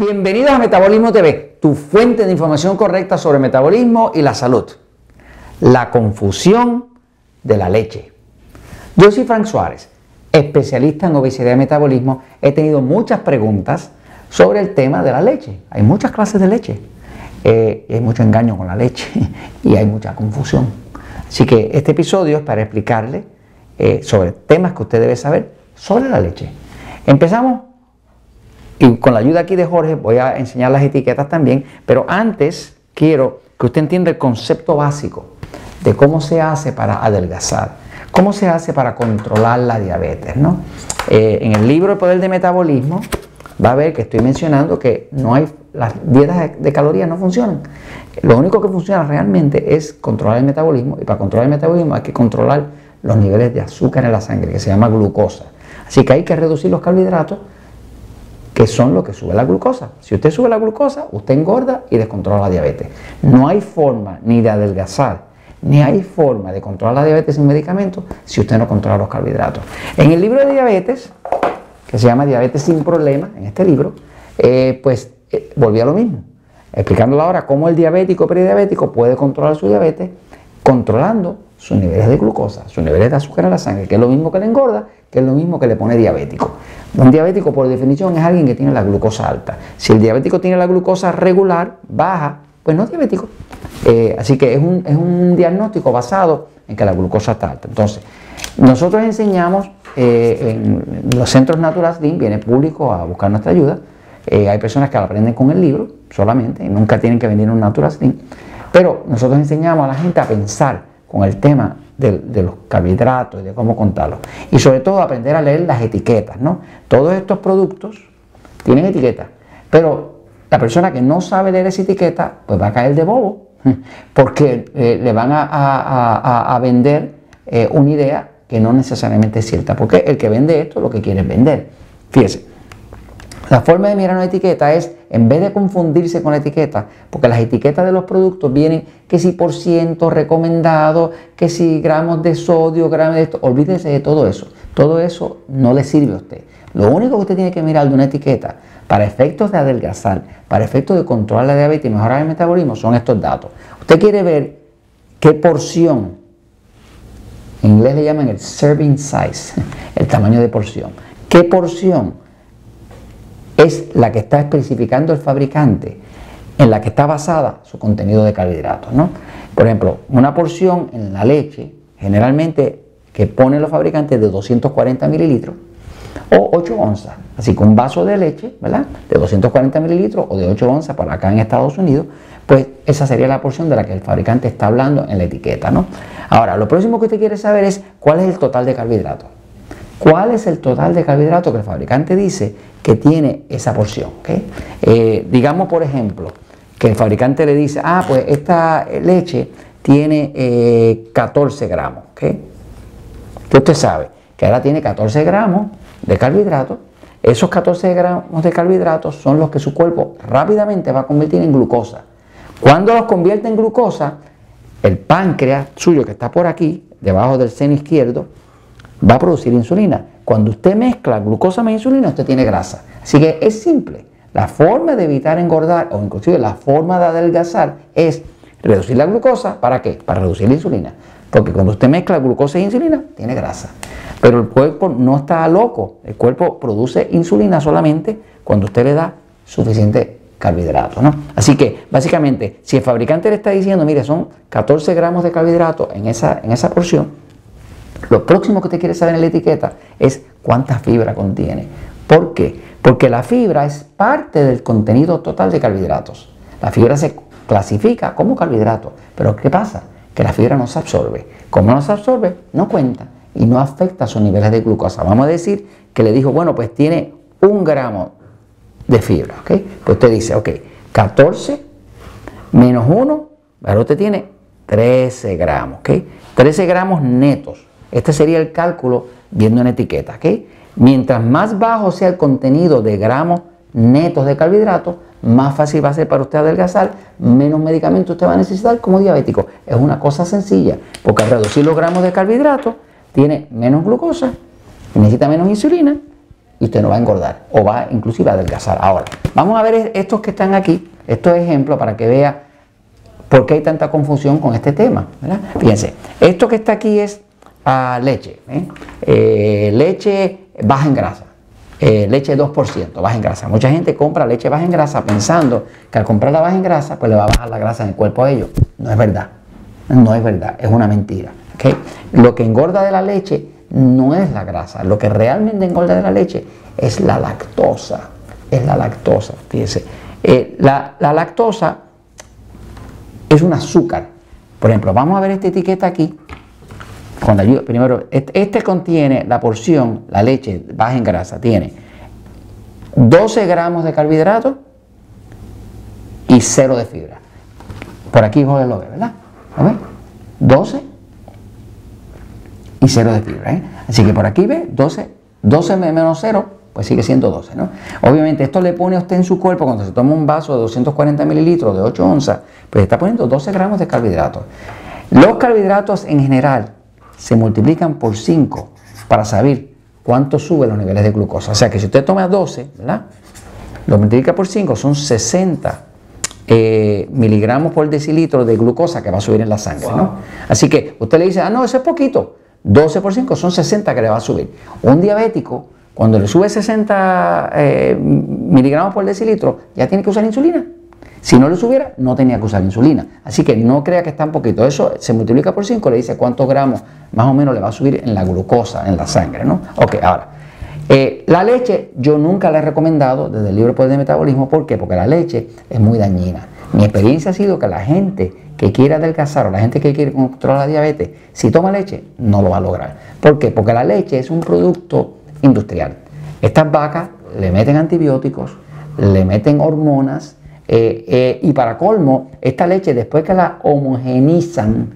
Bienvenidos a Metabolismo TV, tu fuente de información correcta sobre metabolismo y la salud. La confusión de la leche. Yo soy Frank Suárez, especialista en obesidad y metabolismo. He tenido muchas preguntas sobre el tema de la leche. Hay muchas clases de leche. Eh, hay mucho engaño con la leche y hay mucha confusión. Así que este episodio es para explicarle eh, sobre temas que usted debe saber sobre la leche. Empezamos y con la ayuda aquí de Jorge voy a enseñar las etiquetas también, pero antes quiero que usted entienda el concepto básico de cómo se hace para adelgazar, cómo se hace para controlar la diabetes. ¿no? Eh, en el libro El Poder de Metabolismo va a ver que estoy mencionando que no hay, las dietas de calorías no funcionan. Lo único que funciona realmente es controlar el metabolismo y para controlar el metabolismo hay que controlar los niveles de azúcar en la sangre, que se llama glucosa. Así que hay que reducir los carbohidratos que son lo que sube la glucosa. Si usted sube la glucosa, usted engorda y descontrola la diabetes. No hay forma ni de adelgazar, ni hay forma de controlar la diabetes sin medicamentos si usted no controla los carbohidratos. En el libro de diabetes, que se llama Diabetes sin problema, en este libro, eh, pues eh, volví a lo mismo, explicándole ahora cómo el diabético prediabético puede controlar su diabetes controlando sus niveles de glucosa, sus niveles de azúcar en la sangre, que es lo mismo que le engorda, que es lo mismo que le pone diabético. Un diabético, por definición, es alguien que tiene la glucosa alta. Si el diabético tiene la glucosa regular, baja, pues no es diabético. Eh, así que es un, diagnóstico basado en que la glucosa está alta. Entonces, nosotros enseñamos eh, en los centros Natural Slim, viene público a buscar nuestra ayuda. Eh, hay personas que aprenden con el libro solamente, y nunca tienen que venir a un Natural Slim. Pero nosotros enseñamos a la gente a pensar con el tema de, los carbohidratos y de cómo contarlos. Y sobre todo aprender a leer las etiquetas, ¿no? Todos estos productos tienen etiquetas, pero la persona que no sabe leer esa etiqueta, pues va a caer de bobo, porque eh, le van a, vender eh, una idea que no necesariamente es cierta, porque el que vende esto lo que quiere es vender. Fíjese, la forma de mirar una etiqueta es, en vez de confundirse con la etiqueta, porque las etiquetas de los productos vienen que si por ciento recomendado, que si gramos de sodio, gramos de esto, olvídese de todo eso. Todo eso no le sirve a usted. Lo único que usted tiene que mirar de una etiqueta para efectos de adelgazar, para efectos de controlar la diabetes y mejorar el metabolismo son estos datos. Usted quiere ver qué porción, en inglés le llaman el serving size, el tamaño de porción, qué porción es la que está especificando el fabricante, en la que está basada su contenido de carbohidratos. ¿no? Por ejemplo, una porción en la leche, generalmente que ponen los fabricantes de 240 mililitros o 8 onzas. Así que un vaso de leche, ¿verdad? De 240 mililitros o de 8 onzas para acá en Estados Unidos, pues esa sería la porción de la que el fabricante está hablando en la etiqueta, ¿no? Ahora, lo próximo que usted quiere saber es cuál es el total de carbohidratos. ¿Cuál es el total de carbohidratos que el fabricante dice que tiene esa porción. Eh, digamos, por ejemplo, que el fabricante le dice, ah, pues esta leche tiene 14 eh, gramos. ¿okay? Usted sabe que ahora tiene 14 gramos de carbohidratos. Esos 14 gramos de carbohidratos son los que su cuerpo rápidamente va a convertir en glucosa. Cuando los convierte en glucosa, el páncreas suyo que está por aquí, debajo del seno izquierdo, va a producir insulina. Cuando usted mezcla glucosa más insulina, usted tiene grasa. Así que es simple. La forma de evitar engordar o inclusive la forma de adelgazar es reducir la glucosa. ¿Para qué? Para reducir la insulina. Porque cuando usted mezcla glucosa e insulina, tiene grasa. Pero el cuerpo no está loco. El cuerpo produce insulina solamente cuando usted le da suficiente carbohidratos. ¿no? Así que, básicamente, si el fabricante le está diciendo, mire, son 14 gramos de carbohidratos en esa, en esa porción, lo próximo que usted quiere saber en la etiqueta es cuánta fibra contiene. ¿Por qué? Porque la fibra es parte del contenido total de carbohidratos. La fibra se clasifica como carbohidrato. Pero ¿qué pasa? Que la fibra no se absorbe. Como no se absorbe, no cuenta y no afecta sus niveles de glucosa. Vamos a decir que le dijo, bueno, pues tiene un gramo de fibra. ¿ok? Pues usted dice, ok, 14 menos 1, ahora usted tiene 13 gramos. ¿ok? 13 gramos netos. Este sería el cálculo viendo una etiqueta. ¿okay? Mientras más bajo sea el contenido de gramos netos de carbohidratos, más fácil va a ser para usted adelgazar, menos medicamentos usted va a necesitar como diabético. Es una cosa sencilla, porque al reducir los gramos de carbohidratos, tiene menos glucosa, necesita menos insulina y usted no va a engordar o va inclusive a adelgazar. Ahora, vamos a ver estos que están aquí, estos ejemplos para que vea por qué hay tanta confusión con este tema. Fíjense, esto que está aquí es ah, leche, ¿eh? Eh, leche baja en grasa. Eh, leche 2%, baja en grasa. Mucha gente compra leche baja en grasa pensando que al comprar la baja en grasa, pues le va a bajar la grasa en el cuerpo a ellos. No es verdad. No es verdad, es una mentira. Lo que engorda de la leche no es la grasa, lo que realmente engorda de la leche es la lactosa. Es la lactosa, fíjense. Eh, la, lactosa es un azúcar. Por ejemplo, vamos a ver esta etiqueta aquí. Cuando primero, este, contiene la porción, la leche baja en grasa, tiene 12 gramos de carbohidratos y 0 de fibra. Por aquí Jorge lo ve, ¿verdad? ¿Lo ve? 12 y 0 de fibra. ¿eh? Así que por aquí ve 12, 12 menos 0, pues sigue siendo 12. ¿no? Obviamente esto le pone a usted en su cuerpo cuando se toma un vaso de 240 mililitros de 8 onzas, pues está poniendo 12 gramos de carbohidratos. Los carbohidratos en general se multiplican por 5 para saber cuánto suben los niveles de glucosa. O sea que si usted toma 12, ¿verdad? Lo multiplica por 5, son 60 eh, miligramos por decilitro de glucosa que va a subir en la sangre. ¿no? Así que usted le dice, ah, no, eso es poquito. 12 por 5 son 60 que le va a subir. Un diabético, cuando le sube 60 eh, miligramos por decilitro, ya tiene que usar insulina. Si no le subiera, no tenía que usar insulina. Así que no crea que está un poquito. Eso se multiplica por 5, le dice cuántos gramos más o menos le va a subir en la glucosa, en la sangre. ¿no? Ok, ahora. Eh, la leche yo nunca la he recomendado desde el libro Poder de Metabolismo. ¿Por qué? Porque la leche es muy dañina. Mi experiencia ha sido que la gente que quiere adelgazar o la gente que quiere controlar la diabetes, si toma leche, no lo va a lograr. ¿Por qué? Porque la leche es un producto industrial. Estas vacas le meten antibióticos, le meten hormonas eh, eh, y para colmo, esta leche después que la homogenizan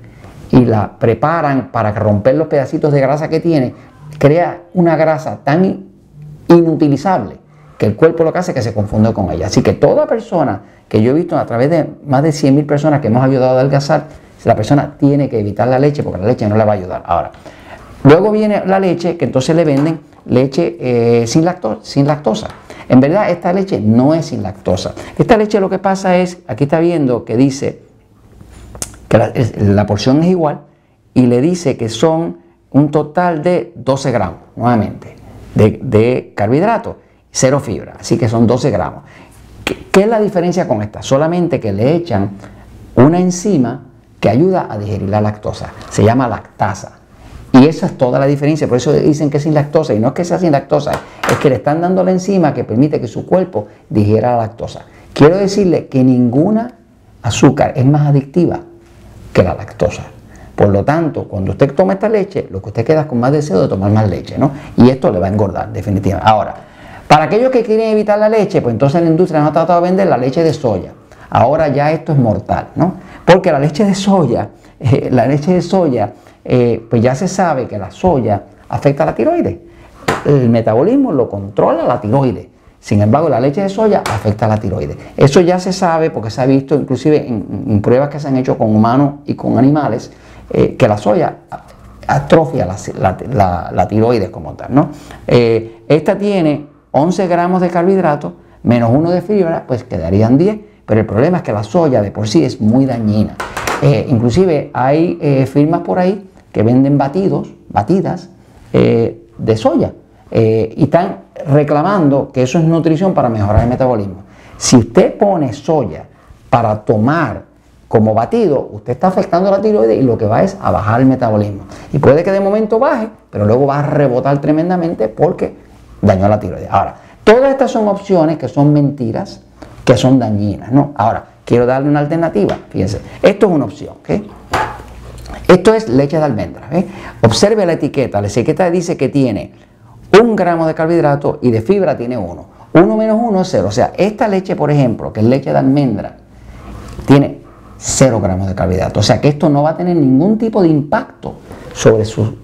y la preparan para romper los pedacitos de grasa que tiene, crea una grasa tan inutilizable que el cuerpo lo que hace es que se confunde con ella. Así que toda persona que yo he visto a través de más de 100.000 personas que hemos ayudado a adelgazar, la persona tiene que evitar la leche porque la leche no le va a ayudar. Ahora, luego viene la leche que entonces le venden leche eh, sin, sin lactosa. En verdad, esta leche no es sin lactosa. Esta leche lo que pasa es, aquí está viendo que dice que la, porción es igual y le dice que son un total de 12 gramos, nuevamente, de, de carbohidratos, cero fibra, así que son 12 gramos. ¿Qué, es la diferencia con esta? Solamente que le echan una enzima que ayuda a digerir la lactosa. Se llama lactasa. Y esa es toda la diferencia. Por eso dicen que es sin lactosa. Y no es que sea sin lactosa, es que le están dando la enzima que permite que su cuerpo digiera la lactosa. Quiero decirle que ninguna azúcar es más adictiva que la lactosa. Por lo tanto, cuando usted toma esta leche, lo que usted queda con más deseo de tomar más leche, ¿no? Y esto le va a engordar, definitivamente. Ahora, para aquellos que quieren evitar la leche, pues entonces la industria no ha tratado de vender la leche de soya. Ahora ya esto es mortal, ¿no? Porque la leche de soya, la leche de soya, eh, pues ya se sabe que la soya afecta a la tiroides. El metabolismo lo controla la tiroides. Sin embargo, la leche de soya afecta a la tiroides. Eso ya se sabe porque se ha visto inclusive en, pruebas que se han hecho con humanos y con animales, eh, que la soya atrofia la, tiroides como tal. ¿no? esta tiene 11 gramos de carbohidratos menos 1 de fibra, pues quedarían 10. Pero el problema es que la soya de por sí es muy dañina. Eh, inclusive hay eh, firmas por ahí que venden batidos, batidas eh, de soya. y están reclamando que eso es nutrición para mejorar el metabolismo. Si usted pone soya para tomar como batido, usted está afectando la tiroides y lo que va es a bajar el metabolismo. Y puede que de momento baje, pero luego va a rebotar tremendamente porque dañó la tiroides. Ahora, todas estas son opciones que son mentiras, que son dañinas, ¿no? Ahora, quiero darle una alternativa. Fíjense, esto es una opción, ¿ok? Esto es leche de almendra. ¿eh? Observe la etiqueta. La etiqueta dice que tiene un gramo de carbohidrato y de fibra tiene uno. Uno menos uno es cero. O sea, esta leche, por ejemplo, que es leche de almendra, tiene cero gramos de carbohidrato. O sea que esto no va a tener ningún tipo de impacto sobre su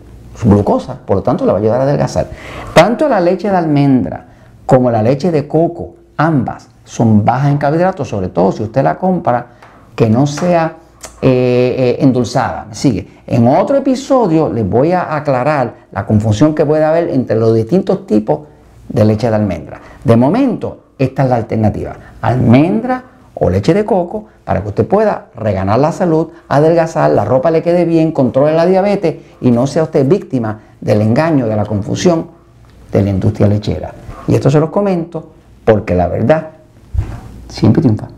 glucosa, por lo tanto le va a ayudar a adelgazar. Tanto la leche de almendra como la leche de coco, ambas son bajas en carbohidratos, sobre todo si usted la compra que no sea eh, eh, endulzada. sigue? En otro episodio les voy a aclarar la confusión que puede haber entre los distintos tipos de leche de almendra. De momento, esta es la alternativa. Almendra o leche de coco para que usted pueda reganar la salud, adelgazar, la ropa le quede bien, controle la diabetes y no sea usted víctima del engaño, de la confusión de la industria lechera. Y esto se los comento porque la verdad siempre triunfa.